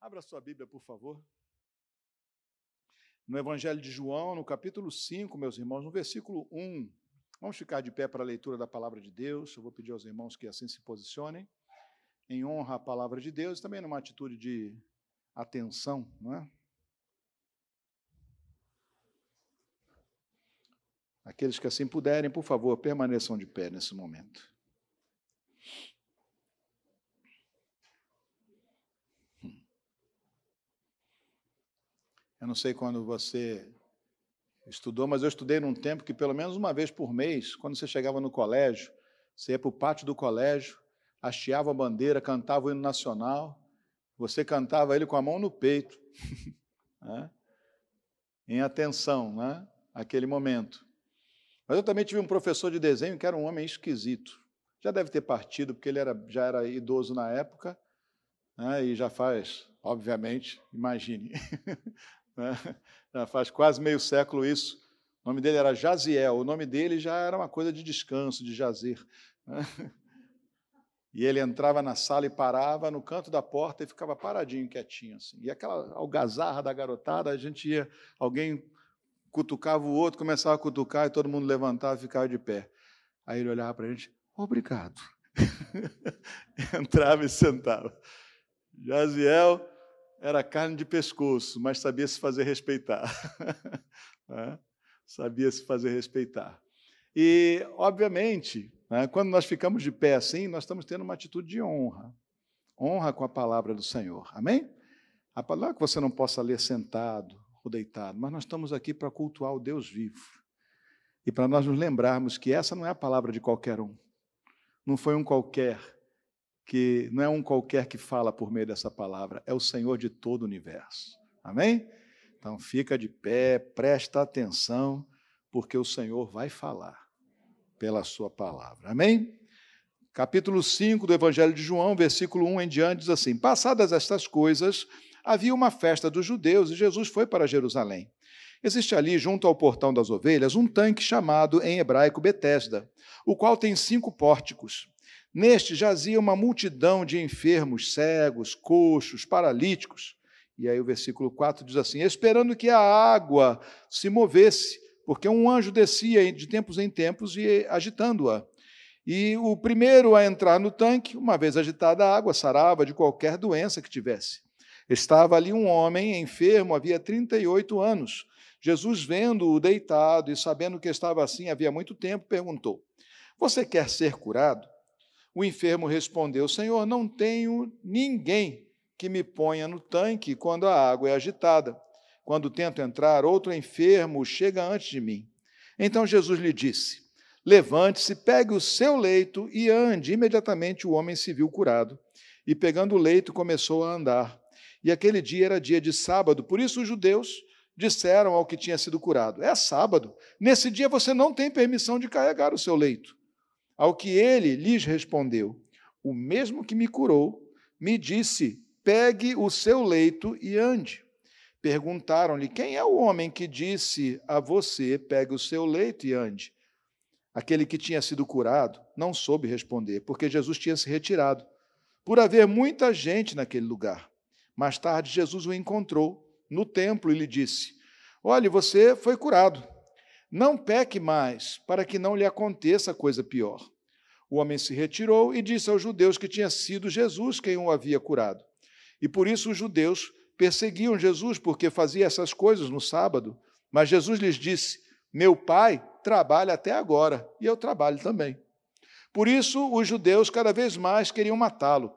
Abra sua Bíblia, por favor. No Evangelho de João, no capítulo 5, meus irmãos, no versículo 1. Vamos ficar de pé para a leitura da palavra de Deus. Eu vou pedir aos irmãos que assim se posicionem, em honra à palavra de Deus, e também numa atitude de atenção, não é? Aqueles que assim puderem, por favor, permaneçam de pé nesse momento. Eu não sei quando você estudou, mas eu estudei num tempo que, pelo menos uma vez por mês, quando você chegava no colégio, você ia para o pátio do colégio, hasteava a bandeira, cantava o hino nacional, você cantava ele com a mão no peito, né? em atenção, né? aquele momento. Mas eu também tive um professor de desenho que era um homem esquisito. Já deve ter partido, porque ele era, já era idoso na época, né? e já faz, obviamente, imagine, né? já faz quase meio século isso. O nome dele era Jaziel, o nome dele já era uma coisa de descanso, de jazer. Né? E ele entrava na sala e parava no canto da porta e ficava paradinho, quietinho. Assim. E aquela algazarra da garotada, a gente ia, alguém cutucava o outro, começava a cutucar e todo mundo levantava e ficava de pé. Aí ele olhava para a gente, obrigado. Entrava e sentava. Jaziel era carne de pescoço, mas sabia se fazer respeitar. Né? sabia se fazer respeitar. E, obviamente, né, quando nós ficamos de pé assim, nós estamos tendo uma atitude de honra. Honra com a palavra do Senhor. Amém? A palavra é que você não possa ler sentado ou deitado, mas nós estamos aqui para cultuar o Deus vivo. E para nós nos lembrarmos que essa não é a palavra de qualquer um. Não foi um qualquer que não é um qualquer que fala por meio dessa palavra, é o Senhor de todo o universo. Amém? Então fica de pé, presta atenção, porque o Senhor vai falar pela sua palavra. Amém? Capítulo 5 do Evangelho de João, versículo 1 em diante, diz assim: Passadas estas coisas, havia uma festa dos judeus e Jesus foi para Jerusalém. Existe ali, junto ao portão das ovelhas, um tanque chamado em hebraico Betesda, o qual tem cinco pórticos. Neste jazia uma multidão de enfermos, cegos, coxos, paralíticos. E aí o versículo 4 diz assim: esperando que a água se movesse, porque um anjo descia de tempos em tempos e agitando-a. E o primeiro a entrar no tanque, uma vez agitada a água, sarava de qualquer doença que tivesse. Estava ali um homem enfermo, havia 38 anos. Jesus, vendo-o deitado e sabendo que estava assim havia muito tempo, perguntou: Você quer ser curado? O enfermo respondeu: Senhor, não tenho ninguém que me ponha no tanque quando a água é agitada. Quando tento entrar, outro enfermo chega antes de mim. Então Jesus lhe disse: Levante-se, pegue o seu leito e ande. Imediatamente o homem se viu curado. E pegando o leito, começou a andar. E aquele dia era dia de sábado, por isso os judeus disseram ao que tinha sido curado: É sábado. Nesse dia você não tem permissão de carregar o seu leito. Ao que ele lhes respondeu: O mesmo que me curou me disse: Pegue o seu leito e ande. Perguntaram-lhe: Quem é o homem que disse a você: Pegue o seu leito e ande? Aquele que tinha sido curado não soube responder, porque Jesus tinha se retirado, por haver muita gente naquele lugar. Mais tarde, Jesus o encontrou no templo e lhe disse: Olhe, você foi curado. Não peque mais, para que não lhe aconteça coisa pior. O homem se retirou e disse aos judeus que tinha sido Jesus quem o havia curado. E por isso os judeus perseguiam Jesus, porque fazia essas coisas no sábado. Mas Jesus lhes disse: Meu pai trabalha até agora, e eu trabalho também. Por isso, os judeus cada vez mais queriam matá-lo,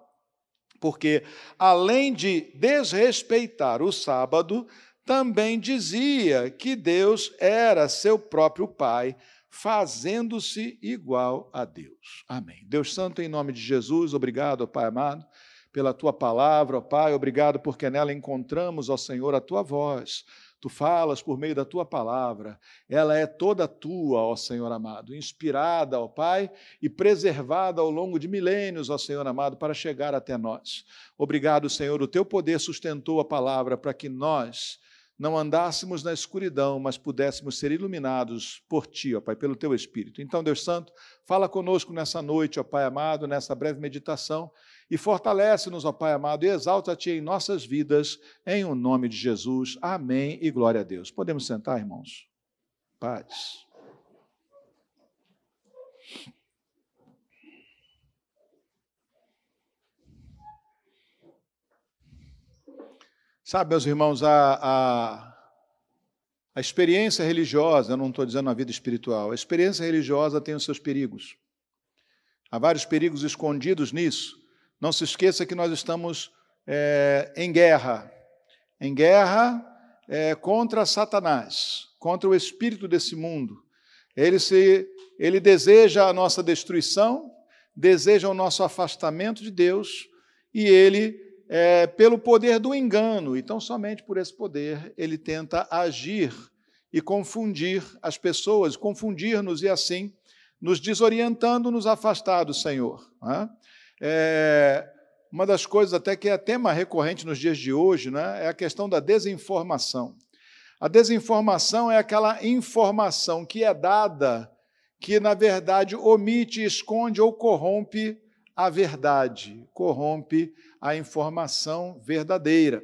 porque, além de desrespeitar o sábado, também dizia que Deus era seu próprio Pai, fazendo-se igual a Deus. Amém. Deus Santo, em nome de Jesus, obrigado, Pai amado, pela tua palavra, ó Pai, obrigado porque nela encontramos, ó Senhor, a tua voz. Tu falas por meio da tua palavra, ela é toda tua, ó Senhor amado, inspirada, ó Pai, e preservada ao longo de milênios, ó Senhor amado, para chegar até nós. Obrigado, Senhor, o teu poder sustentou a palavra para que nós não andássemos na escuridão, mas pudéssemos ser iluminados por Ti, ó Pai, pelo Teu Espírito. Então, Deus Santo, fala conosco nessa noite, ó Pai amado, nessa breve meditação, e fortalece-nos, ó Pai amado, e exalta-te em nossas vidas, em o nome de Jesus. Amém e glória a Deus. Podemos sentar, irmãos? Paz. Sabe, meus irmãos, a, a, a experiência religiosa, eu não estou dizendo a vida espiritual, a experiência religiosa tem os seus perigos. Há vários perigos escondidos nisso. Não se esqueça que nós estamos é, em guerra em guerra é, contra Satanás, contra o espírito desse mundo. Ele, se, ele deseja a nossa destruição, deseja o nosso afastamento de Deus, e ele é, pelo poder do engano. Então, somente por esse poder, ele tenta agir e confundir as pessoas, confundir-nos e assim nos desorientando, nos afastar do Senhor. Né? É, uma das coisas até que é tema recorrente nos dias de hoje né, é a questão da desinformação. A desinformação é aquela informação que é dada que, na verdade, omite, esconde ou corrompe a verdade, corrompe a informação verdadeira.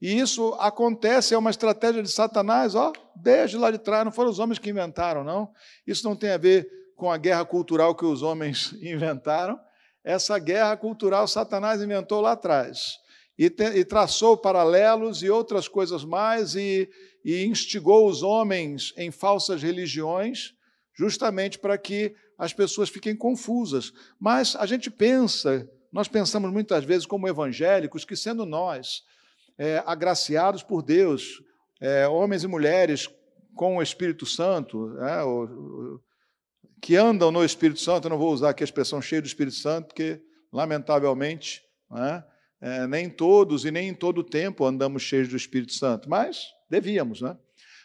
E isso acontece, é uma estratégia de Satanás, ó, desde lá de trás, não foram os homens que inventaram, não. Isso não tem a ver com a guerra cultural que os homens inventaram. Essa guerra cultural Satanás inventou lá atrás. E, te, e traçou paralelos e outras coisas mais, e, e instigou os homens em falsas religiões, justamente para que as pessoas fiquem confusas. Mas a gente pensa, nós pensamos muitas vezes como evangélicos, que sendo nós é, agraciados por Deus, é, homens e mulheres com o Espírito Santo, é, o, o, que andam no Espírito Santo, eu não vou usar aqui a expressão cheio do Espírito Santo, porque, lamentavelmente, é, é, nem todos e nem em todo o tempo andamos cheios do Espírito Santo, mas devíamos, né?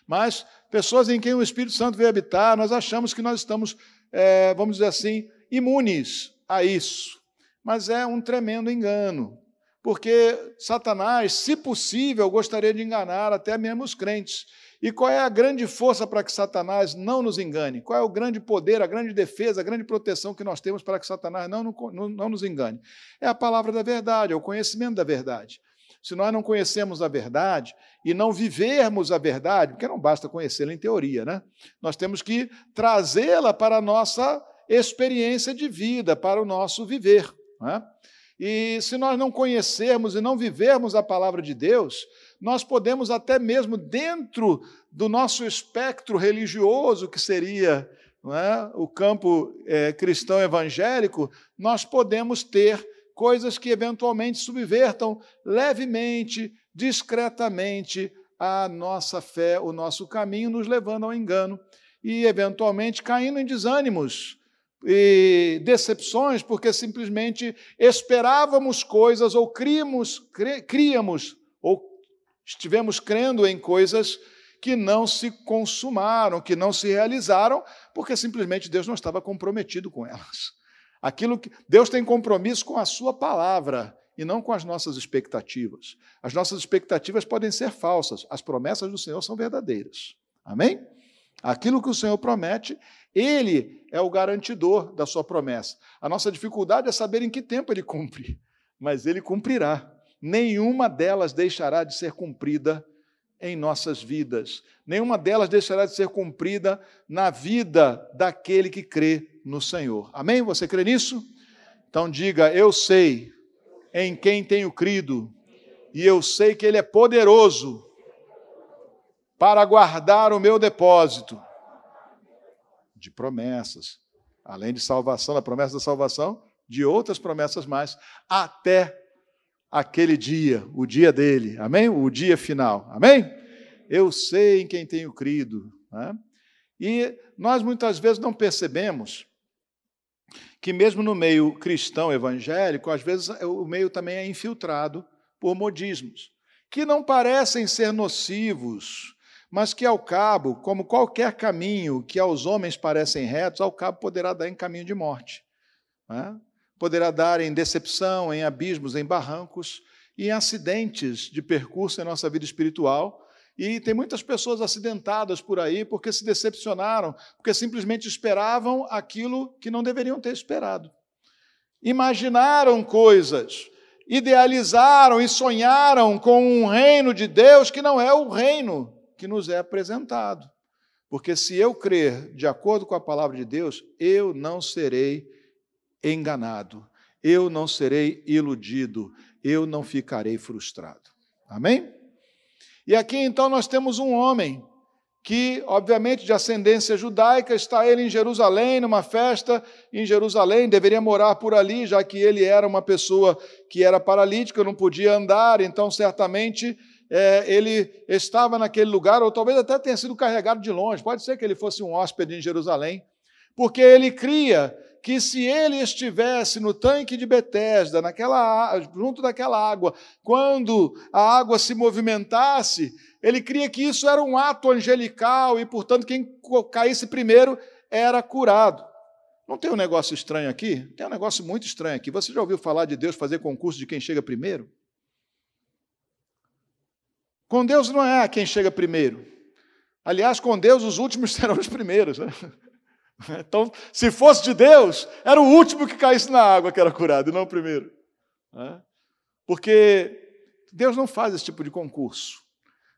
Mas pessoas em quem o Espírito Santo veio habitar, nós achamos que nós estamos é, vamos dizer assim, imunes a isso. Mas é um tremendo engano, porque Satanás, se possível, gostaria de enganar até mesmo os crentes. E qual é a grande força para que Satanás não nos engane? Qual é o grande poder, a grande defesa, a grande proteção que nós temos para que Satanás não, não, não nos engane? É a palavra da verdade, é o conhecimento da verdade. Se nós não conhecemos a verdade e não vivermos a verdade, porque não basta conhecê-la em teoria, né? Nós temos que trazê-la para a nossa experiência de vida, para o nosso viver. Né? E se nós não conhecermos e não vivermos a palavra de Deus, nós podemos até mesmo dentro do nosso espectro religioso, que seria é, o campo é, cristão evangélico, nós podemos ter coisas que eventualmente subvertam levemente, discretamente a nossa fé, o nosso caminho, nos levando ao engano e eventualmente caindo em desânimos e decepções, porque simplesmente esperávamos coisas ou críamos, críamos ou estivemos crendo em coisas que não se consumaram, que não se realizaram, porque simplesmente Deus não estava comprometido com elas. Aquilo que Deus tem compromisso com a sua palavra e não com as nossas expectativas. As nossas expectativas podem ser falsas, as promessas do Senhor são verdadeiras. Amém? Aquilo que o Senhor promete, ele é o garantidor da sua promessa. A nossa dificuldade é saber em que tempo ele cumpre, mas ele cumprirá. Nenhuma delas deixará de ser cumprida em nossas vidas. Nenhuma delas deixará de ser cumprida na vida daquele que crê no Senhor. Amém? Você crê nisso? Então diga: Eu sei em quem tenho crido, e eu sei que Ele é poderoso para guardar o meu depósito de promessas, além de salvação, da promessa da salvação, de outras promessas mais, até aquele dia, o dia dele, amém? O dia final, amém? Eu sei em quem tenho crido. Né? E nós muitas vezes não percebemos que mesmo no meio cristão evangélico, às vezes o meio também é infiltrado por modismos, que não parecem ser nocivos, mas que ao cabo, como qualquer caminho que aos homens parecem retos, ao cabo poderá dar em caminho de morte. É? Poderá dar em decepção, em abismos, em barrancos e em acidentes de percurso em nossa vida espiritual, e tem muitas pessoas acidentadas por aí porque se decepcionaram, porque simplesmente esperavam aquilo que não deveriam ter esperado. imaginaram coisas, idealizaram e sonharam com um reino de Deus que não é o reino que nos é apresentado. Porque se eu crer de acordo com a palavra de Deus, eu não serei enganado, eu não serei iludido, eu não ficarei frustrado. Amém? E aqui então nós temos um homem que, obviamente, de ascendência judaica, está ele em Jerusalém, numa festa em Jerusalém, deveria morar por ali, já que ele era uma pessoa que era paralítica, não podia andar, então certamente é, ele estava naquele lugar, ou talvez até tenha sido carregado de longe, pode ser que ele fosse um hóspede em Jerusalém, porque ele cria que se ele estivesse no tanque de Betesda, naquela, junto daquela água, quando a água se movimentasse, ele cria que isso era um ato angelical e, portanto, quem caísse primeiro era curado. Não tem um negócio estranho aqui? Tem um negócio muito estranho aqui. Você já ouviu falar de Deus fazer concurso de quem chega primeiro? Com Deus não é quem chega primeiro. Aliás, com Deus os últimos serão os primeiros. Né? Então, se fosse de Deus, era o último que caísse na água que era curado, e não o primeiro. Né? Porque Deus não faz esse tipo de concurso.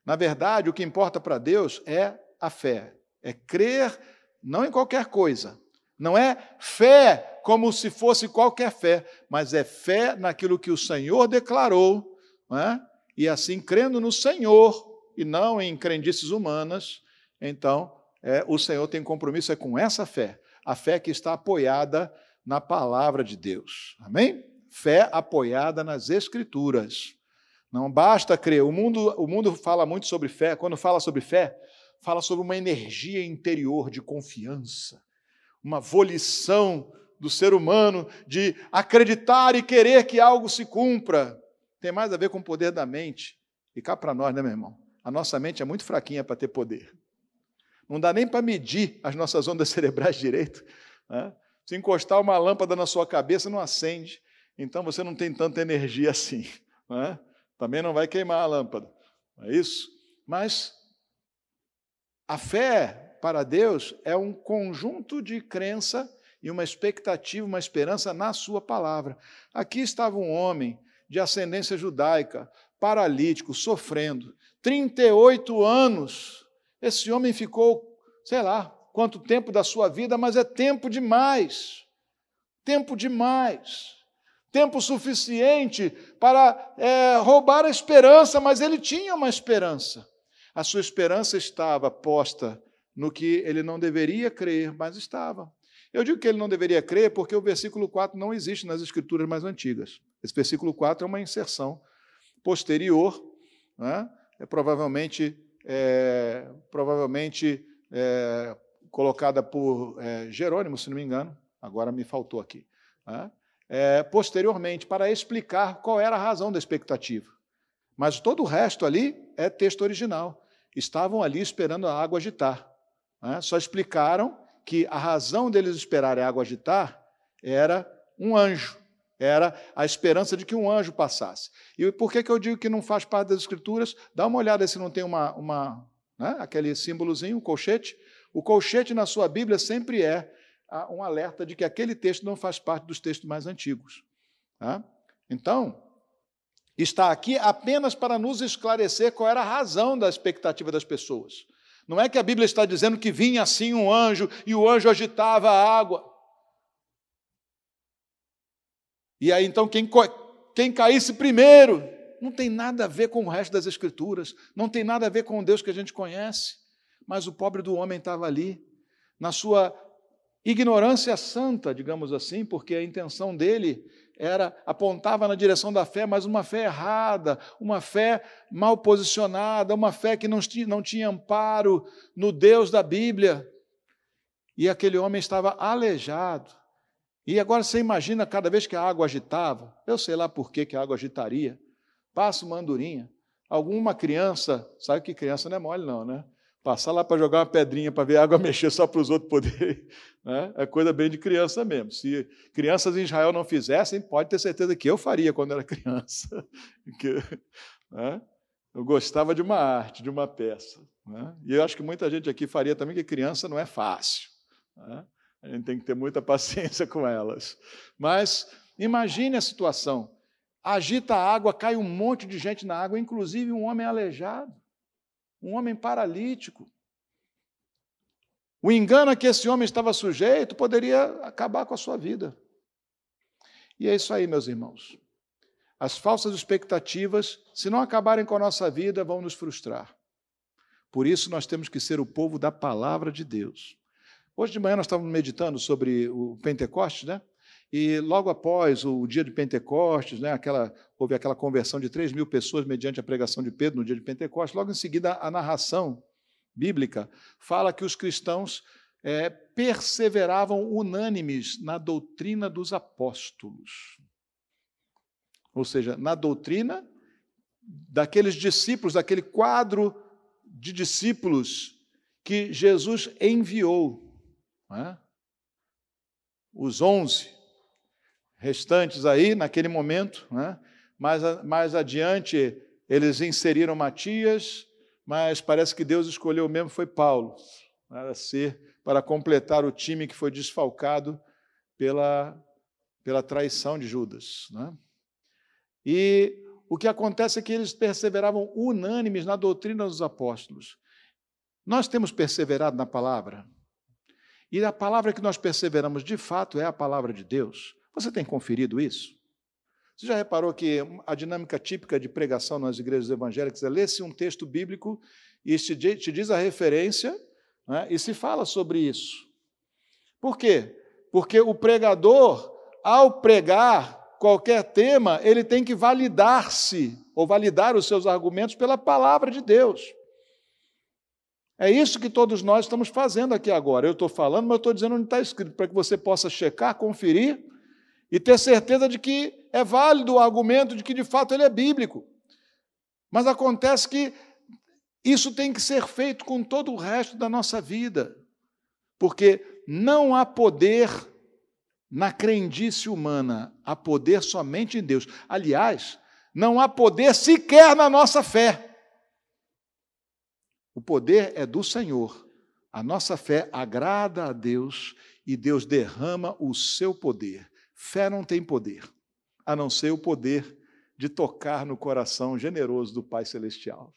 Na verdade, o que importa para Deus é a fé, é crer não em qualquer coisa. Não é fé como se fosse qualquer fé, mas é fé naquilo que o Senhor declarou, é? e assim crendo no Senhor e não em crendices humanas, então é, o Senhor tem compromisso é com essa fé, a fé que está apoiada na palavra de Deus. Amém? Fé apoiada nas Escrituras. Não basta crer. O mundo, o mundo fala muito sobre fé. Quando fala sobre fé, fala sobre uma energia interior de confiança, uma volição do ser humano de acreditar e querer que algo se cumpra. Tem mais a ver com o poder da mente. E cá para nós, né, meu irmão? A nossa mente é muito fraquinha para ter poder. Não dá nem para medir as nossas ondas cerebrais direito. Né? Se encostar uma lâmpada na sua cabeça, não acende. Então você não tem tanta energia assim. Né? também não vai queimar a lâmpada. É isso? Mas a fé para Deus é um conjunto de crença e uma expectativa, uma esperança na Sua palavra. Aqui estava um homem de ascendência judaica, paralítico, sofrendo, 38 anos. Esse homem ficou, sei lá, quanto tempo da sua vida, mas é tempo demais. Tempo demais tempo suficiente para é, roubar a esperança, mas ele tinha uma esperança. A sua esperança estava posta no que ele não deveria crer, mas estava. Eu digo que ele não deveria crer porque o versículo 4 não existe nas escrituras mais antigas. Esse versículo 4 é uma inserção posterior, né? é provavelmente, é, provavelmente é, colocada por é, Jerônimo, se não me engano, agora me faltou aqui. Né? é, posteriormente para explicar qual era a razão da expectativa. Mas todo o resto ali é texto original. Estavam ali esperando a água agitar. Né? Só explicaram que a razão deles esperarem a água agitar era um anjo, era a esperança de que um anjo passasse. E por que, que eu digo que não faz parte das Escrituras? Dá uma olhada se não tem uma, uma né? aquele símbolozinho, um colchete. O colchete na sua Bíblia sempre é um alerta de que aquele texto não faz parte dos textos mais antigos. Tá? Então, está aqui apenas para nos esclarecer qual era a razão da expectativa das pessoas. Não é que a Bíblia está dizendo que vinha assim um anjo e o anjo agitava a água. E aí então quem, quem caísse primeiro, não tem nada a ver com o resto das Escrituras, não tem nada a ver com o Deus que a gente conhece. Mas o pobre do homem estava ali, na sua Ignorância santa, digamos assim, porque a intenção dele era apontava na direção da fé, mas uma fé errada, uma fé mal posicionada, uma fé que não tinha, não tinha amparo no Deus da Bíblia. E aquele homem estava aleijado. E agora você imagina cada vez que a água agitava, eu sei lá por que, que a água agitaria, passa uma andorinha. Alguma criança, sabe que criança não é mole, não, né? Passar lá para jogar uma pedrinha para ver a água mexer só para os outros poderem. Né? É coisa bem de criança mesmo. Se crianças em Israel não fizessem, pode ter certeza que eu faria quando era criança. Porque, né? Eu gostava de uma arte, de uma peça. Né? E eu acho que muita gente aqui faria também, que criança não é fácil. Né? A gente tem que ter muita paciência com elas. Mas Imagine a situação. Agita a água, cai um monte de gente na água, inclusive um homem aleijado, um homem paralítico. O engano a que esse homem estava sujeito poderia acabar com a sua vida. E é isso aí, meus irmãos. As falsas expectativas, se não acabarem com a nossa vida, vão nos frustrar. Por isso, nós temos que ser o povo da palavra de Deus. Hoje de manhã nós estávamos meditando sobre o Pentecostes, né? E logo após o dia de Pentecostes, né, aquela, houve aquela conversão de 3 mil pessoas mediante a pregação de Pedro no dia de Pentecostes. Logo em seguida, a narração bíblica fala que os cristãos é, perseveravam unânimes na doutrina dos apóstolos. Ou seja, na doutrina daqueles discípulos, daquele quadro de discípulos que Jesus enviou. É? Os onze restantes aí, naquele momento. Né? Mais, mais adiante, eles inseriram Matias, mas parece que Deus escolheu mesmo foi Paulo para ser para completar o time que foi desfalcado pela, pela traição de Judas. Né? E o que acontece é que eles perseveravam unânimes na doutrina dos apóstolos. Nós temos perseverado na palavra. E a palavra que nós perseveramos de fato é a palavra de Deus. Você tem conferido isso? Você já reparou que a dinâmica típica de pregação nas igrejas evangélicas é ler-se um texto bíblico e te diz a referência né, e se fala sobre isso. Por quê? Porque o pregador, ao pregar qualquer tema, ele tem que validar-se ou validar os seus argumentos pela palavra de Deus. É isso que todos nós estamos fazendo aqui agora. Eu estou falando, mas estou dizendo onde está escrito, para que você possa checar, conferir e ter certeza de que é válido o argumento de que de fato ele é bíblico. Mas acontece que isso tem que ser feito com todo o resto da nossa vida, porque não há poder na crendice humana, há poder somente em Deus. Aliás, não há poder sequer na nossa fé. O poder é do Senhor. A nossa fé agrada a Deus e Deus derrama o seu poder. Fé não tem poder, a não ser o poder de tocar no coração generoso do Pai Celestial,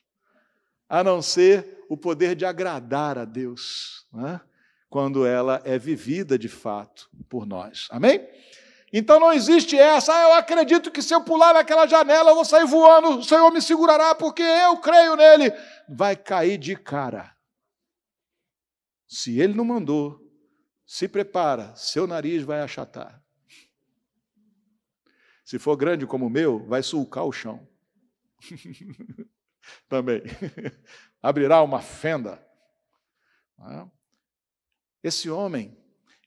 a não ser o poder de agradar a Deus, né? quando ela é vivida de fato por nós. Amém? Então não existe essa, ah, eu acredito que se eu pular naquela janela eu vou sair voando, o Senhor me segurará porque eu creio nele. Vai cair de cara. Se ele não mandou, se prepara, seu nariz vai achatar. Se for grande como o meu, vai sulcar o chão. Também. Abrirá uma fenda. Esse homem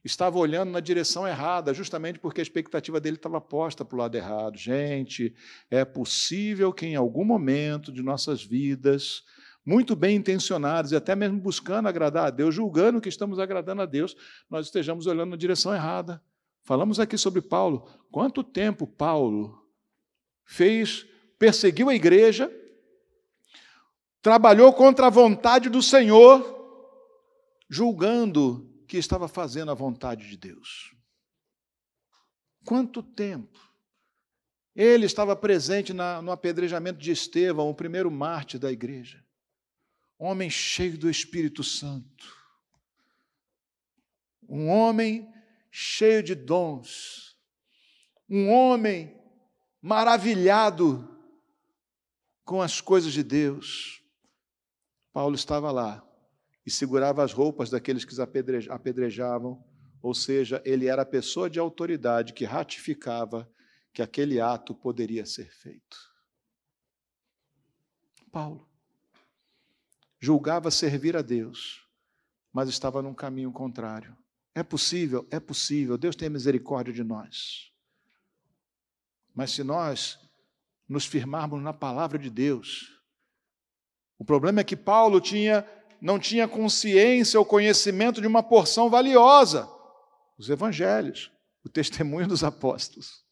estava olhando na direção errada, justamente porque a expectativa dele estava posta para o lado errado. Gente, é possível que em algum momento de nossas vidas, muito bem intencionados e até mesmo buscando agradar a Deus, julgando que estamos agradando a Deus, nós estejamos olhando na direção errada. Falamos aqui sobre Paulo. Quanto tempo Paulo fez, perseguiu a igreja, trabalhou contra a vontade do Senhor, julgando que estava fazendo a vontade de Deus. Quanto tempo? Ele estava presente na, no apedrejamento de Estevão, o primeiro mártir da igreja. Homem cheio do Espírito Santo. Um homem cheio de dons, um homem maravilhado com as coisas de Deus. Paulo estava lá e segurava as roupas daqueles que apedrejavam, ou seja, ele era a pessoa de autoridade que ratificava que aquele ato poderia ser feito. Paulo julgava servir a Deus, mas estava num caminho contrário. É possível, é possível. Deus tem misericórdia de nós. Mas se nós nos firmarmos na palavra de Deus, o problema é que Paulo tinha, não tinha consciência ou conhecimento de uma porção valiosa, os evangelhos, o testemunho dos apóstolos.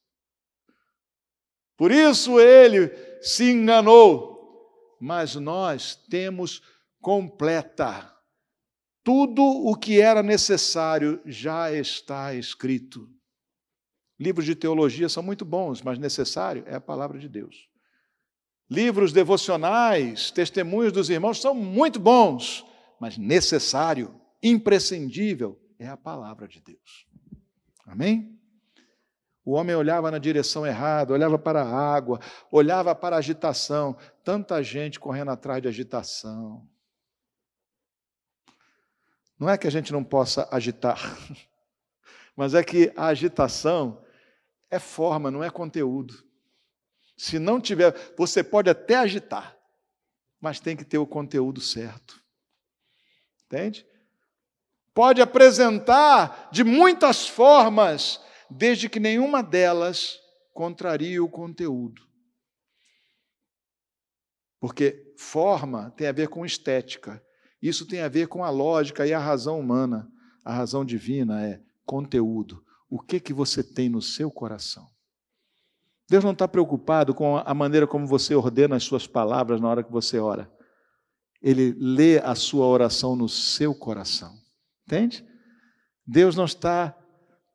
Por isso ele se enganou, mas nós temos completa tudo o que era necessário já está escrito. Livros de teologia são muito bons, mas necessário é a palavra de Deus. Livros devocionais, testemunhos dos irmãos são muito bons, mas necessário, imprescindível é a palavra de Deus. Amém? O homem olhava na direção errada, olhava para a água, olhava para a agitação. Tanta gente correndo atrás de agitação. Não é que a gente não possa agitar, mas é que a agitação é forma, não é conteúdo. Se não tiver, você pode até agitar, mas tem que ter o conteúdo certo. Entende? Pode apresentar de muitas formas, desde que nenhuma delas contrarie o conteúdo. Porque forma tem a ver com estética, isso tem a ver com a lógica e a razão humana. A razão divina é conteúdo. O que que você tem no seu coração? Deus não está preocupado com a maneira como você ordena as suas palavras na hora que você ora. Ele lê a sua oração no seu coração. Entende? Deus não está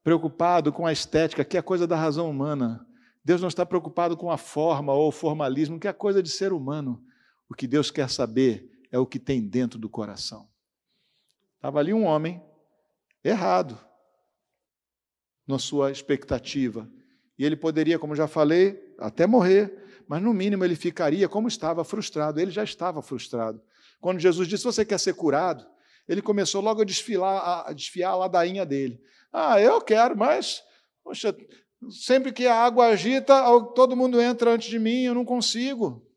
preocupado com a estética, que é coisa da razão humana. Deus não está preocupado com a forma ou o formalismo, que é coisa de ser humano. O que Deus quer saber é o que tem dentro do coração. Estava ali um homem errado na sua expectativa. E ele poderia, como já falei, até morrer, mas no mínimo ele ficaria como estava, frustrado. Ele já estava frustrado. Quando Jesus disse: Você quer ser curado? Ele começou logo a desfilar, a desfiar a ladainha dele. Ah, eu quero, mas, poxa, sempre que a água agita, todo mundo entra antes de mim, eu não consigo.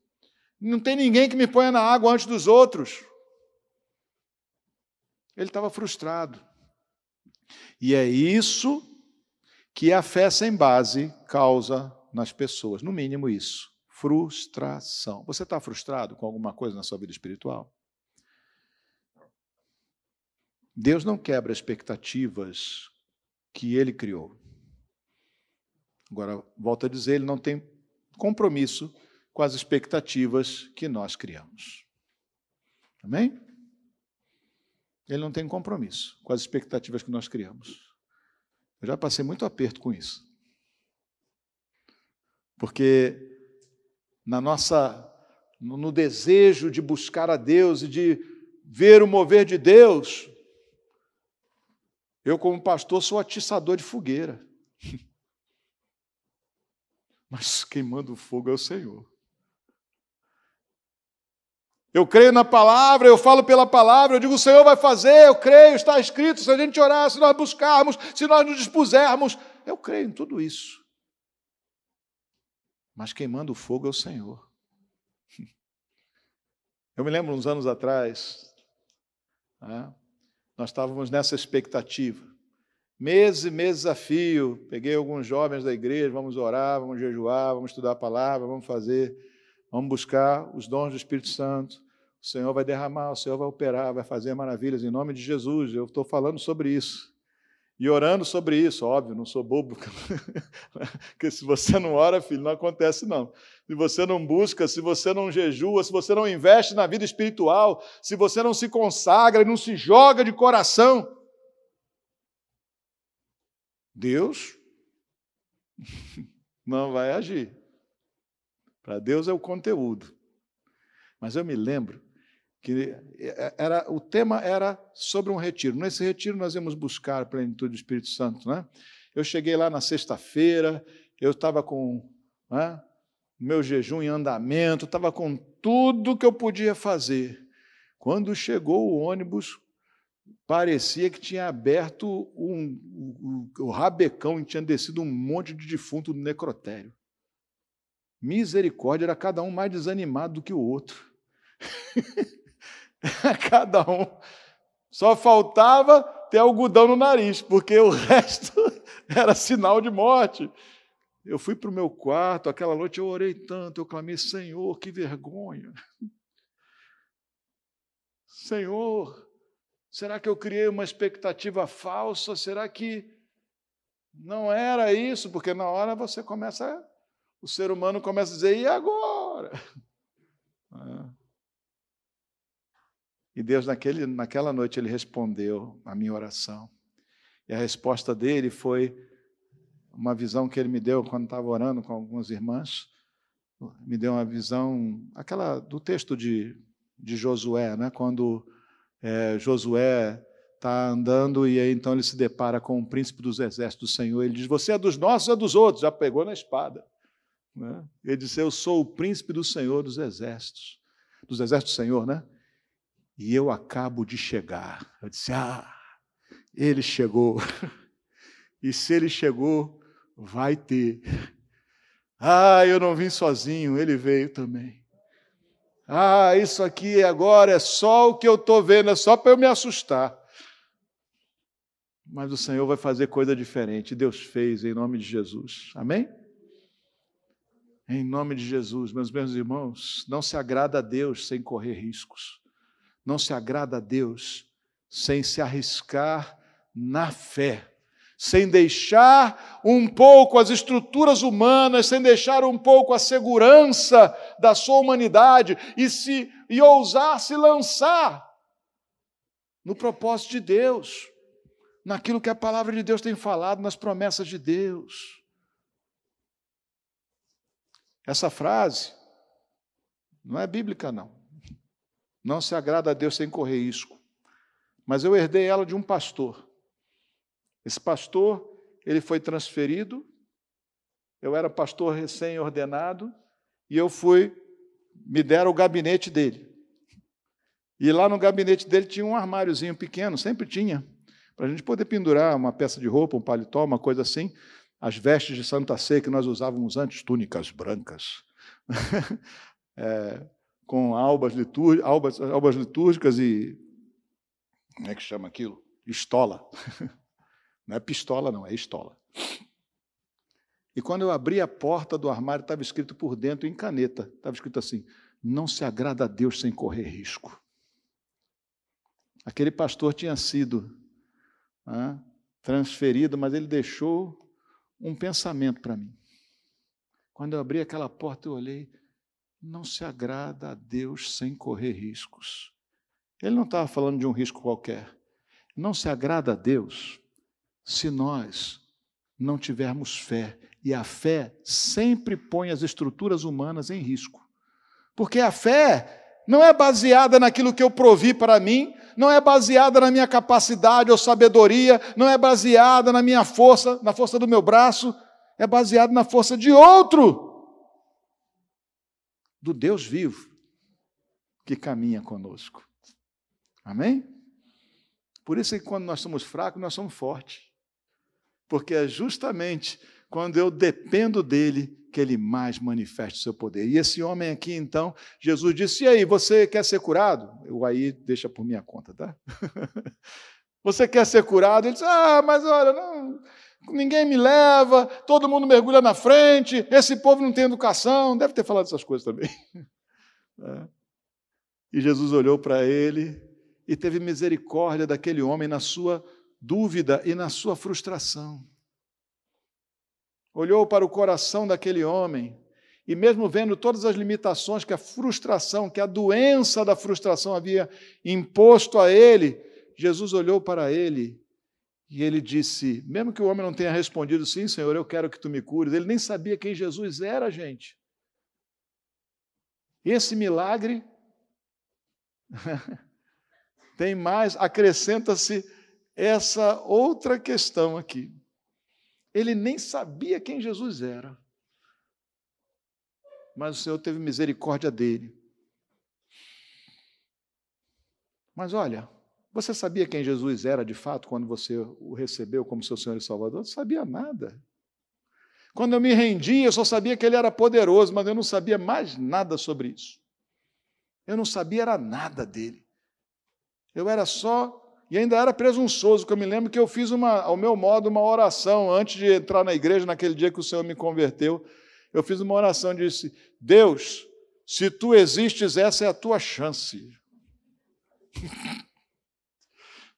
Não tem ninguém que me ponha na água antes dos outros. Ele estava frustrado. E é isso que a fé sem base causa nas pessoas, no mínimo isso, frustração. Você está frustrado com alguma coisa na sua vida espiritual? Deus não quebra expectativas que ele criou. Agora, volto a dizer, ele não tem compromisso com as expectativas que nós criamos. Amém? Ele não tem compromisso com as expectativas que nós criamos. Eu já passei muito aperto com isso. Porque na nossa no, desejo de buscar a Deus e de ver o mover de Deus, eu como pastor sou atiçador de fogueira. Mas queimando o fogo é o Senhor. Eu creio na palavra, eu falo pela palavra, eu digo, o Senhor vai fazer, eu creio, está escrito, se a gente orar, se nós buscarmos, se nós nos dispusermos, eu creio em tudo isso. Mas queimando o fogo é o Senhor. Eu me lembro uns anos atrás, né, nós estávamos nessa expectativa. Meses e meses a fio, peguei alguns jovens da igreja, vamos orar, vamos jejuar, vamos estudar a palavra, vamos fazer, vamos buscar os dons do Espírito Santo. O Senhor vai derramar, o Senhor vai operar, vai fazer maravilhas em nome de Jesus. Eu estou falando sobre isso. E orando sobre isso, óbvio, não sou bobo. Porque se você não ora, filho, não acontece não. Se você não busca, se você não jejua, se você não investe na vida espiritual, se você não se consagra e não se joga de coração, Deus não vai agir. Para Deus é o conteúdo. Mas eu me lembro que é, era, o tema era sobre um retiro. Nesse retiro nós íamos buscar a plenitude do Espírito Santo. Né? Eu cheguei lá na sexta-feira, eu estava com né, meu jejum em andamento, estava com tudo que eu podia fazer. Quando chegou o ônibus, parecia que tinha aberto um, um, o rabecão e tinha descido um monte de defunto do necrotério. Misericórdia, era cada um mais desanimado do que o outro. Cada um. Só faltava ter algodão no nariz, porque o resto era sinal de morte. Eu fui para o meu quarto, aquela noite eu orei tanto, eu clamei, Senhor, que vergonha. Senhor, será que eu criei uma expectativa falsa? Será que não era isso? Porque na hora você começa, o ser humano começa a dizer, e agora? Ah. E Deus, naquele, naquela noite, ele respondeu a minha oração. E a resposta dele foi: uma visão que ele me deu quando estava orando com algumas irmãs. Me deu uma visão, aquela do texto de, de Josué, né? quando é, Josué está andando e aí então ele se depara com o príncipe dos exércitos do Senhor. Ele diz: Você é dos nossos, é dos outros. Já pegou na espada. Né? Ele disse: Eu sou o príncipe do Senhor dos exércitos, dos exércitos do Senhor, né? E eu acabo de chegar. Eu disse: Ah, ele chegou. E se ele chegou, vai ter. Ah, eu não vim sozinho, ele veio também. Ah, isso aqui agora é só o que eu estou vendo, é só para eu me assustar. Mas o Senhor vai fazer coisa diferente. Deus fez em nome de Jesus. Amém? Em nome de Jesus, meus meus irmãos, não se agrada a Deus sem correr riscos. Não se agrada a Deus sem se arriscar na fé sem deixar um pouco as estruturas humanas, sem deixar um pouco a segurança da sua humanidade e se e ousar se lançar no propósito de Deus, naquilo que a palavra de Deus tem falado, nas promessas de Deus. Essa frase não é bíblica não. Não se agrada a Deus sem correr risco. Mas eu herdei ela de um pastor esse pastor, ele foi transferido. Eu era pastor recém-ordenado e eu fui, me deram o gabinete dele. E lá no gabinete dele tinha um armáriozinho pequeno, sempre tinha, para a gente poder pendurar uma peça de roupa, um paletó, uma coisa assim. As vestes de Santa Sé que nós usávamos antes, túnicas brancas, é, com albas, albas, albas litúrgicas e. Como é que chama aquilo? Estola. Não é pistola, não, é estola. E quando eu abri a porta do armário, estava escrito por dentro, em caneta, estava escrito assim: não se agrada a Deus sem correr risco. Aquele pastor tinha sido ah, transferido, mas ele deixou um pensamento para mim. Quando eu abri aquela porta, eu olhei, não se agrada a Deus sem correr riscos. Ele não estava falando de um risco qualquer. Não se agrada a Deus se nós não tivermos fé. E a fé sempre põe as estruturas humanas em risco. Porque a fé não é baseada naquilo que eu provi para mim, não é baseada na minha capacidade ou sabedoria, não é baseada na minha força, na força do meu braço, é baseada na força de outro, do Deus vivo, que caminha conosco. Amém? Por isso que quando nós somos fracos, nós somos fortes porque é justamente quando eu dependo dele que ele mais manifesta o seu poder. E esse homem aqui, então, Jesus disse: E aí, você quer ser curado? Eu aí deixa por minha conta, tá? você quer ser curado? Ele disse: Ah, mas olha, não, ninguém me leva, todo mundo mergulha na frente, esse povo não tem educação. Deve ter falado essas coisas também. É. E Jesus olhou para ele e teve misericórdia daquele homem na sua dúvida e na sua frustração. Olhou para o coração daquele homem e, mesmo vendo todas as limitações que a frustração, que a doença da frustração havia imposto a ele, Jesus olhou para ele e ele disse: mesmo que o homem não tenha respondido, sim, Senhor, eu quero que tu me cures, ele nem sabia quem Jesus era, gente. Esse milagre tem mais, acrescenta-se essa outra questão aqui. Ele nem sabia quem Jesus era. Mas o Senhor teve misericórdia dele. Mas olha, você sabia quem Jesus era de fato quando você o recebeu como seu Senhor e Salvador? Não sabia nada. Quando eu me rendi, eu só sabia que ele era poderoso, mas eu não sabia mais nada sobre isso. Eu não sabia era nada dele. Eu era só e ainda era presunçoso, que eu me lembro que eu fiz uma, ao meu modo uma oração antes de entrar na igreja, naquele dia que o Senhor me converteu. Eu fiz uma oração e disse: Deus, se tu existes, essa é a tua chance.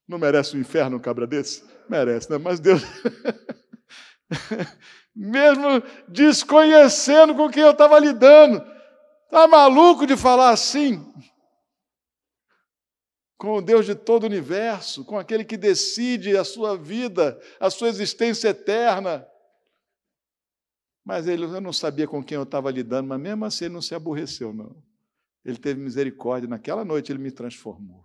Não merece um inferno um cabra desse? Merece, né? Mas Deus. Mesmo desconhecendo com quem eu estava lidando, está maluco de falar assim? com o Deus de todo o universo, com aquele que decide a sua vida, a sua existência eterna. Mas ele, eu não sabia com quem eu estava lidando, mas mesmo assim ele não se aborreceu, não. Ele teve misericórdia. Naquela noite ele me transformou.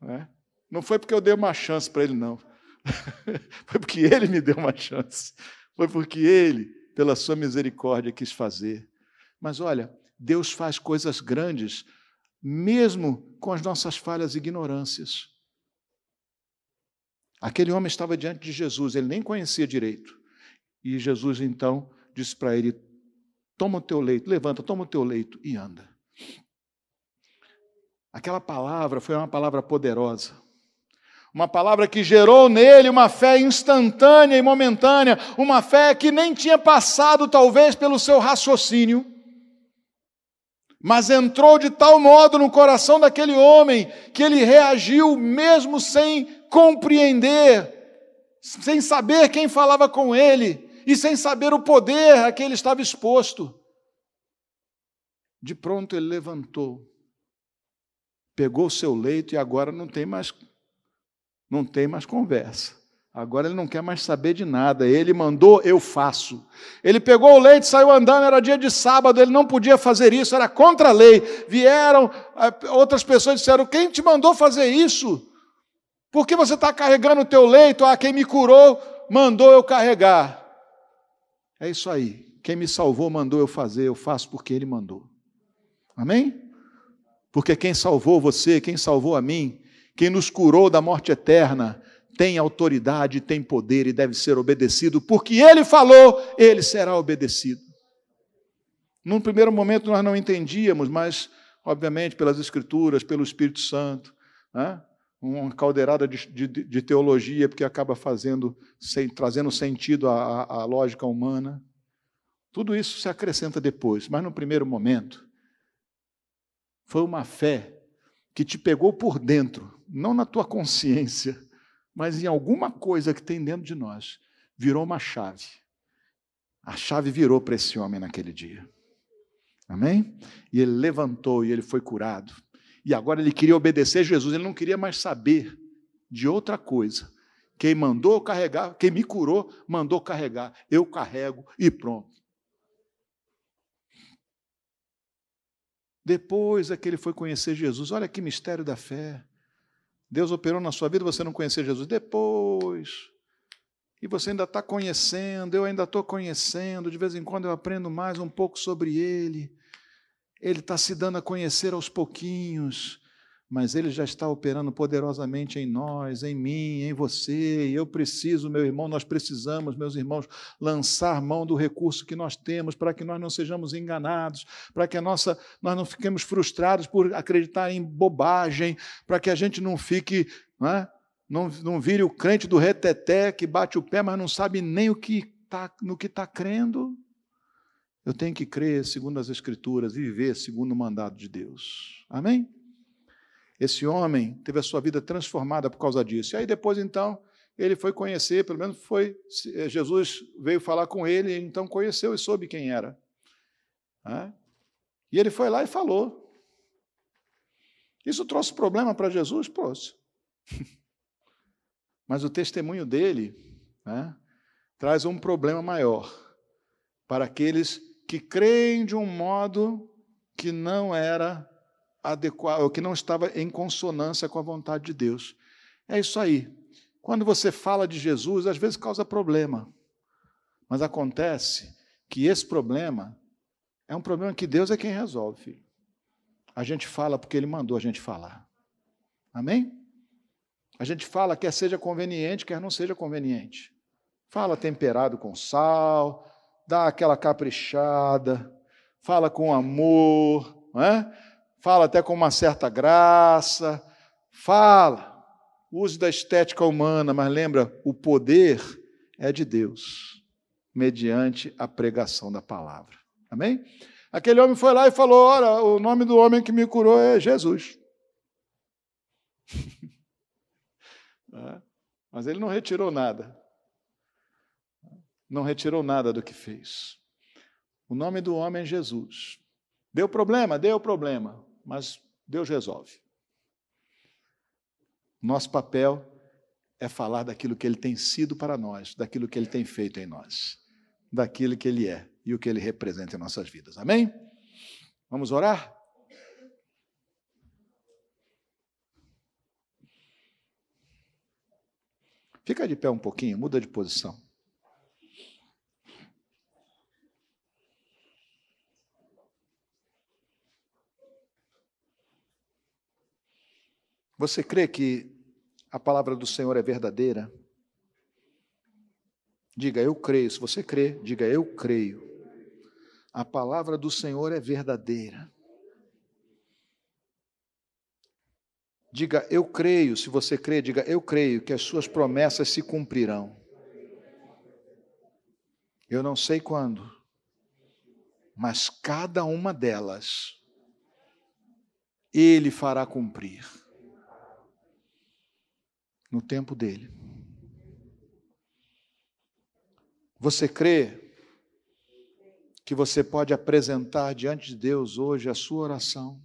Não, é? Não foi porque eu dei uma chance para ele, não. foi porque ele me deu uma chance. Foi porque ele, pela sua misericórdia, quis fazer. Mas olha, Deus faz coisas grandes, mesmo com as nossas falhas e ignorâncias. Aquele homem estava diante de Jesus, ele nem conhecia direito. E Jesus então disse para ele: Toma o teu leito, levanta, toma o teu leito e anda. Aquela palavra foi uma palavra poderosa. Uma palavra que gerou nele uma fé instantânea e momentânea, uma fé que nem tinha passado, talvez, pelo seu raciocínio, mas entrou de tal modo no coração daquele homem que ele reagiu mesmo sem compreender, sem saber quem falava com ele e sem saber o poder a que ele estava exposto. De pronto ele levantou, pegou o seu leito e agora não tem mais não tem mais conversa. Agora ele não quer mais saber de nada. Ele mandou, eu faço. Ele pegou o leite, saiu andando, era dia de sábado, ele não podia fazer isso, era contra a lei. Vieram eh, outras pessoas disseram: Quem te mandou fazer isso? Por que você está carregando o teu leito? Ah, quem me curou mandou eu carregar. É isso aí. Quem me salvou mandou eu fazer, eu faço porque ele mandou. Amém? Porque quem salvou você, quem salvou a mim, quem nos curou da morte eterna, tem autoridade, tem poder e deve ser obedecido, porque ele falou, ele será obedecido. Num primeiro momento nós não entendíamos, mas, obviamente, pelas Escrituras, pelo Espírito Santo, né? uma caldeirada de, de, de, teologia, porque acaba fazendo, sem, trazendo sentido à, à lógica humana. Tudo isso se acrescenta depois, mas no primeiro momento, foi uma fé que te pegou por dentro, não na tua consciência, mas em alguma coisa que tem dentro de nós, virou uma chave. A chave virou para esse homem naquele dia. Amém? E ele levantou e ele foi curado. E agora ele queria obedecer Jesus, ele não queria mais saber de outra coisa. Quem mandou carregar, quem me curou, mandou carregar. Eu carrego e pronto. Depois é que ele foi conhecer Jesus. Olha que mistério da fé. Deus operou na sua vida, você não conhecer Jesus. Depois. E você ainda está conhecendo, eu ainda estou conhecendo. De vez em quando eu aprendo mais um pouco sobre Ele. Ele está se dando a conhecer aos pouquinhos, mas Ele já está operando poderosamente em nós, em mim, em você. Eu preciso, meu irmão, nós precisamos, meus irmãos, lançar mão do recurso que nós temos para que nós não sejamos enganados, para que a nossa, nós não fiquemos frustrados por acreditar em bobagem, para que a gente não fique. Não, é? não, não vire o crente do reteté que bate o pé, mas não sabe nem o que tá, no que está crendo. Eu tenho que crer segundo as Escrituras e viver segundo o mandado de Deus. Amém? Esse homem teve a sua vida transformada por causa disso. E aí depois, então, ele foi conhecer, pelo menos foi. Eh, Jesus veio falar com ele, então conheceu e soube quem era. E ele foi lá e falou. Isso trouxe problema para Jesus? Trouxe. Mas o testemunho dele né, traz um problema maior para aqueles que creem de um modo que não era adequado, que não estava em consonância com a vontade de Deus. É isso aí. Quando você fala de Jesus, às vezes causa problema. Mas acontece que esse problema é um problema que Deus é quem resolve, filho. A gente fala porque Ele mandou a gente falar. Amém? A gente fala quer seja conveniente, quer não seja conveniente. Fala temperado com sal, dá aquela caprichada, fala com amor, é? Fala até com uma certa graça, fala, use da estética humana, mas lembra, o poder é de Deus, mediante a pregação da palavra. Amém? Aquele homem foi lá e falou: Olha, o nome do homem que me curou é Jesus. É? Mas ele não retirou nada não retirou nada do que fez. O nome do homem é Jesus. Deu problema? Deu problema, mas Deus resolve. Nosso papel é falar daquilo que ele tem sido para nós, daquilo que ele tem feito em nós. daquilo que Ele é e o que Ele representa em nossas vidas. Amém? Vamos orar? Fica de pé um pouquinho, muda de posição. Você crê que a palavra do Senhor é verdadeira? Diga, eu creio. Se você crê, diga, eu creio. A palavra do Senhor é verdadeira. Diga, eu creio. Se você crê, diga, eu creio que as suas promessas se cumprirão. Eu não sei quando, mas cada uma delas Ele fará cumprir no tempo dele. Você crê que você pode apresentar diante de Deus hoje a sua oração?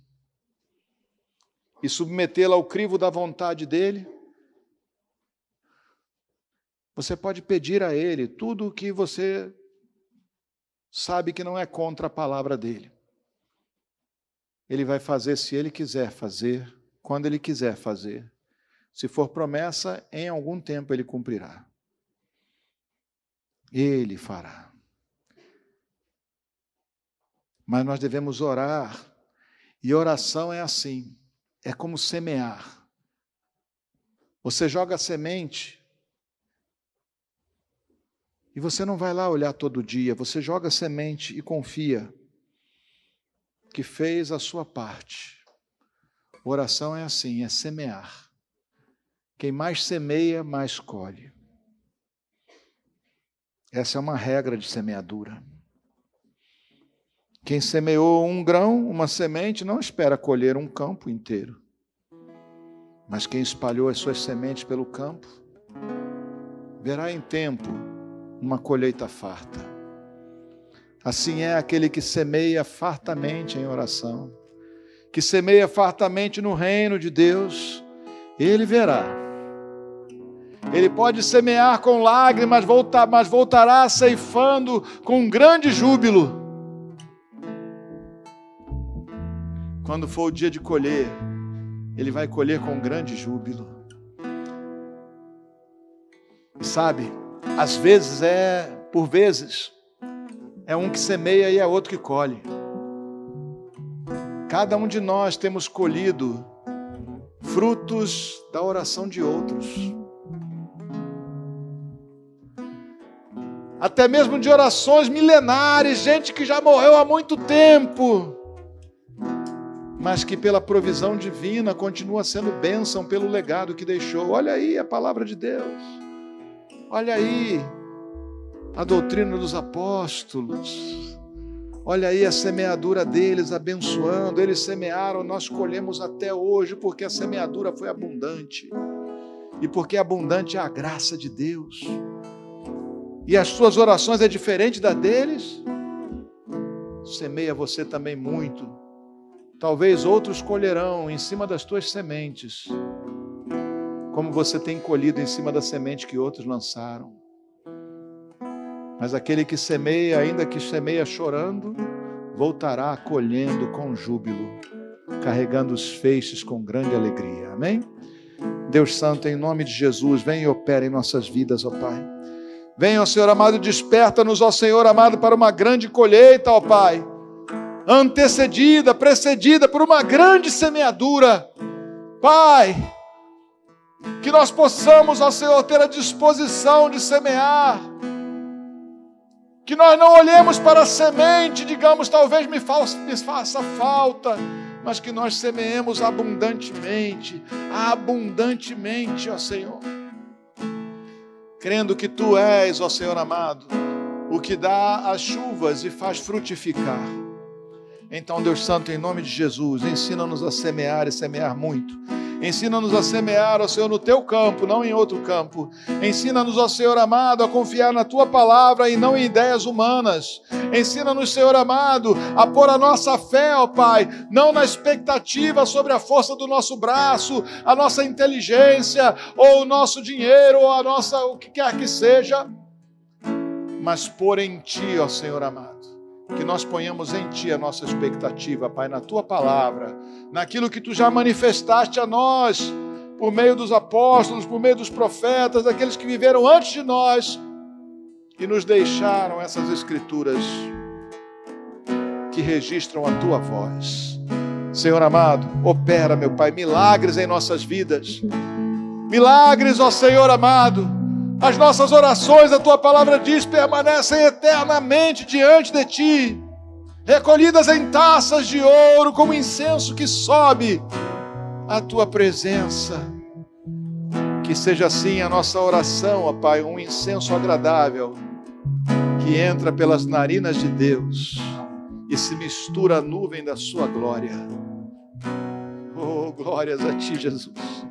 e submetê-la ao crivo da vontade dele, você pode pedir a ele tudo o que você sabe que não é contra a palavra dele. Ele vai fazer se ele quiser fazer, quando ele quiser fazer. Se for promessa, em algum tempo ele cumprirá. Ele fará. Mas nós devemos orar, e oração é assim é como semear. Você joga a semente e você não vai lá olhar todo dia, você joga a semente e confia que fez a sua parte. Oração é assim, é semear. Quem mais semeia, mais colhe. Essa é uma regra de semeadura. Quem semeou um grão, uma semente, não espera colher um campo inteiro. Mas quem espalhou as suas sementes pelo campo, verá em tempo uma colheita farta. Assim é aquele que semeia fartamente em oração, que semeia fartamente no reino de Deus, ele verá. Ele pode semear com lágrimas, mas voltará ceifando com um grande júbilo Quando for o dia de colher, ele vai colher com grande júbilo. Sabe, às vezes é, por vezes, é um que semeia e é outro que colhe. Cada um de nós temos colhido frutos da oração de outros. Até mesmo de orações milenares, gente que já morreu há muito tempo mas que pela provisão divina continua sendo bênção pelo legado que deixou. Olha aí a palavra de Deus. Olha aí a doutrina dos apóstolos. Olha aí a semeadura deles abençoando. Eles semearam, nós colhemos até hoje, porque a semeadura foi abundante. E porque abundante é a graça de Deus. E as suas orações é diferente da deles. Semeia você também muito Talvez outros colherão em cima das tuas sementes, como você tem colhido em cima da semente que outros lançaram. Mas aquele que semeia, ainda que semeia chorando, voltará colhendo com júbilo, carregando os feixes com grande alegria. Amém? Deus Santo, em nome de Jesus, vem e opera em nossas vidas, ó Pai. Venha, Senhor amado, desperta-nos, ó Senhor amado, para uma grande colheita, ó Pai antecedida, precedida por uma grande semeadura. Pai, que nós possamos, ó Senhor, ter a disposição de semear. Que nós não olhemos para a semente, digamos, talvez me faça falta, mas que nós semeemos abundantemente, abundantemente, ó Senhor. Crendo que Tu és, ó Senhor amado, o que dá as chuvas e faz frutificar. Então, Deus Santo, em nome de Jesus, ensina-nos a semear e semear muito. Ensina-nos a semear, ó Senhor, no teu campo, não em outro campo. Ensina-nos, ó Senhor amado, a confiar na tua palavra e não em ideias humanas. Ensina-nos, Senhor amado, a pôr a nossa fé, ó Pai, não na expectativa sobre a força do nosso braço, a nossa inteligência, ou o nosso dinheiro, ou a nossa, o que quer que seja mas pôr em Ti, ó Senhor amado. Que nós ponhamos em Ti a nossa expectativa, Pai, na Tua palavra, naquilo que Tu já manifestaste a nós, por meio dos apóstolos, por meio dos profetas, daqueles que viveram antes de nós e nos deixaram essas escrituras que registram a Tua voz. Senhor amado, opera, meu Pai, milagres em nossas vidas. Milagres, ó Senhor amado as nossas orações, a tua palavra diz, permanecem eternamente diante de ti, recolhidas em taças de ouro, como incenso que sobe à tua presença. Que seja assim a nossa oração, ó Pai, um incenso agradável que entra pelas narinas de Deus e se mistura à nuvem da sua glória. Oh, glórias a ti, Jesus.